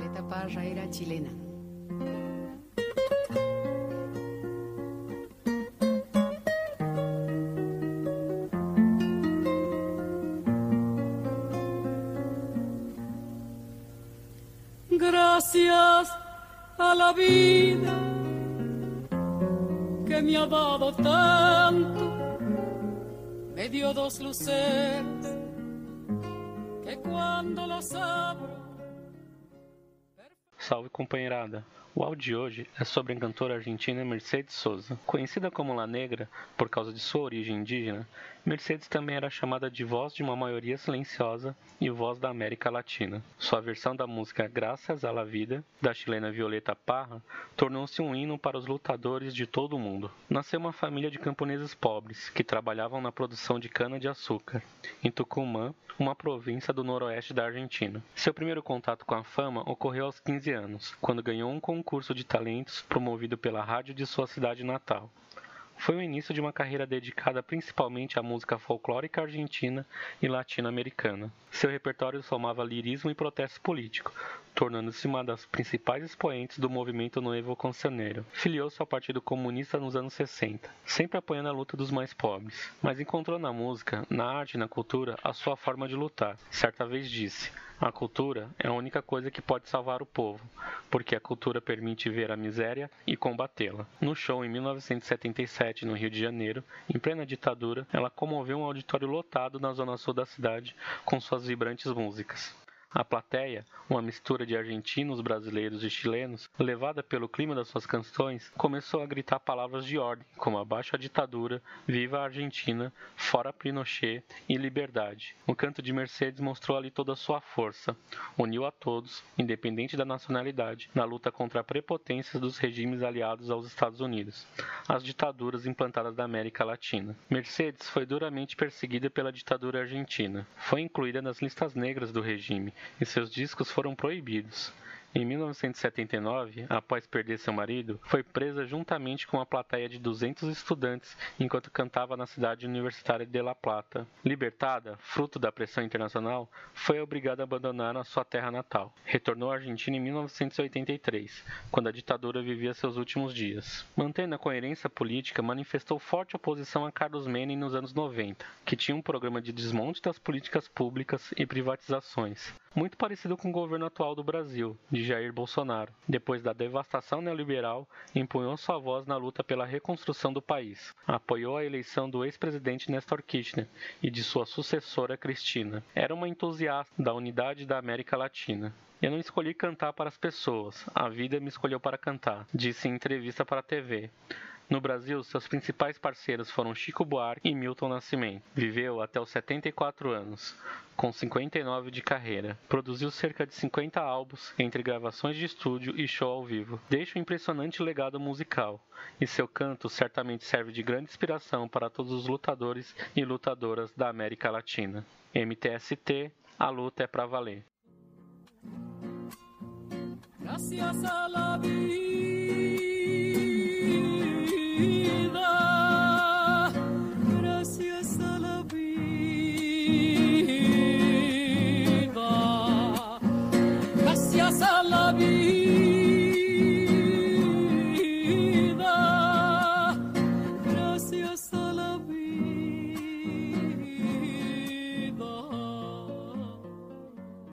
Violeta Parra era chilena. Gracias a la vida que me ha dado tanto, me dio dos luces que cuando las abro. Salve companheirada! O áudio de hoje é sobre a cantora argentina Mercedes Sosa. Conhecida como La Negra por causa de sua origem indígena, Mercedes também era chamada de voz de uma maioria silenciosa e voz da América Latina. Sua versão da música Graças à la Vida, da chilena Violeta Parra, tornou-se um hino para os lutadores de todo o mundo. Nasceu uma família de camponeses pobres que trabalhavam na produção de cana-de-açúcar, em Tucumã, uma província do noroeste da Argentina. Seu primeiro contato com a fama ocorreu aos 15 anos, quando ganhou um concurso de talentos promovido pela rádio de sua cidade natal. Foi o início de uma carreira dedicada principalmente à música folclórica argentina e latino-americana. Seu repertório somava lirismo e protesto político, tornando-se uma das principais expoentes do movimento noivo cancioneiro. Filiou-se ao Partido Comunista nos anos 60, sempre apoiando a luta dos mais pobres, mas encontrou na música, na arte e na cultura a sua forma de lutar. Certa vez disse: a cultura é a única coisa que pode salvar o povo, porque a cultura permite ver a miséria e combatê-la. No show em 1977, no Rio de Janeiro, em plena ditadura, ela comoveu um auditório lotado na zona sul da cidade com suas vibrantes músicas. A plateia, uma mistura de argentinos, brasileiros e chilenos, levada pelo clima das suas canções, começou a gritar palavras de ordem, como abaixo a ditadura, viva a Argentina, fora Pinochet e liberdade. O canto de Mercedes mostrou ali toda a sua força, uniu a todos, independente da nacionalidade, na luta contra a prepotência dos regimes aliados aos Estados Unidos, as ditaduras implantadas da América Latina. Mercedes foi duramente perseguida pela ditadura argentina. Foi incluída nas listas negras do regime e seus discos foram proibidos. Em 1979, após perder seu marido, foi presa juntamente com uma plateia de 200 estudantes enquanto cantava na cidade universitária de La Plata. Libertada, fruto da pressão internacional, foi obrigada a abandonar a sua terra natal. Retornou à Argentina em 1983, quando a ditadura vivia seus últimos dias. Mantendo a coerência política, manifestou forte oposição a Carlos Menem nos anos 90, que tinha um programa de desmonte das políticas públicas e privatizações, muito parecido com o governo atual do Brasil, de Jair Bolsonaro. Depois da devastação neoliberal, empunhou sua voz na luta pela reconstrução do país. Apoiou a eleição do ex-presidente Néstor Kirchner e de sua sucessora Cristina. Era uma entusiasta da unidade da América Latina. Eu não escolhi cantar para as pessoas, a vida me escolheu para cantar, disse em entrevista para a TV. No Brasil, seus principais parceiros foram Chico Buarque e Milton Nascimento. Viveu até os 74 anos, com 59 de carreira. Produziu cerca de 50 álbuns, entre gravações de estúdio e show ao vivo. Deixa um impressionante legado musical, e seu canto certamente serve de grande inspiração para todos os lutadores e lutadoras da América Latina. MTST, a luta é pra valer. Gracias a la vida, vida, gracias a la vida.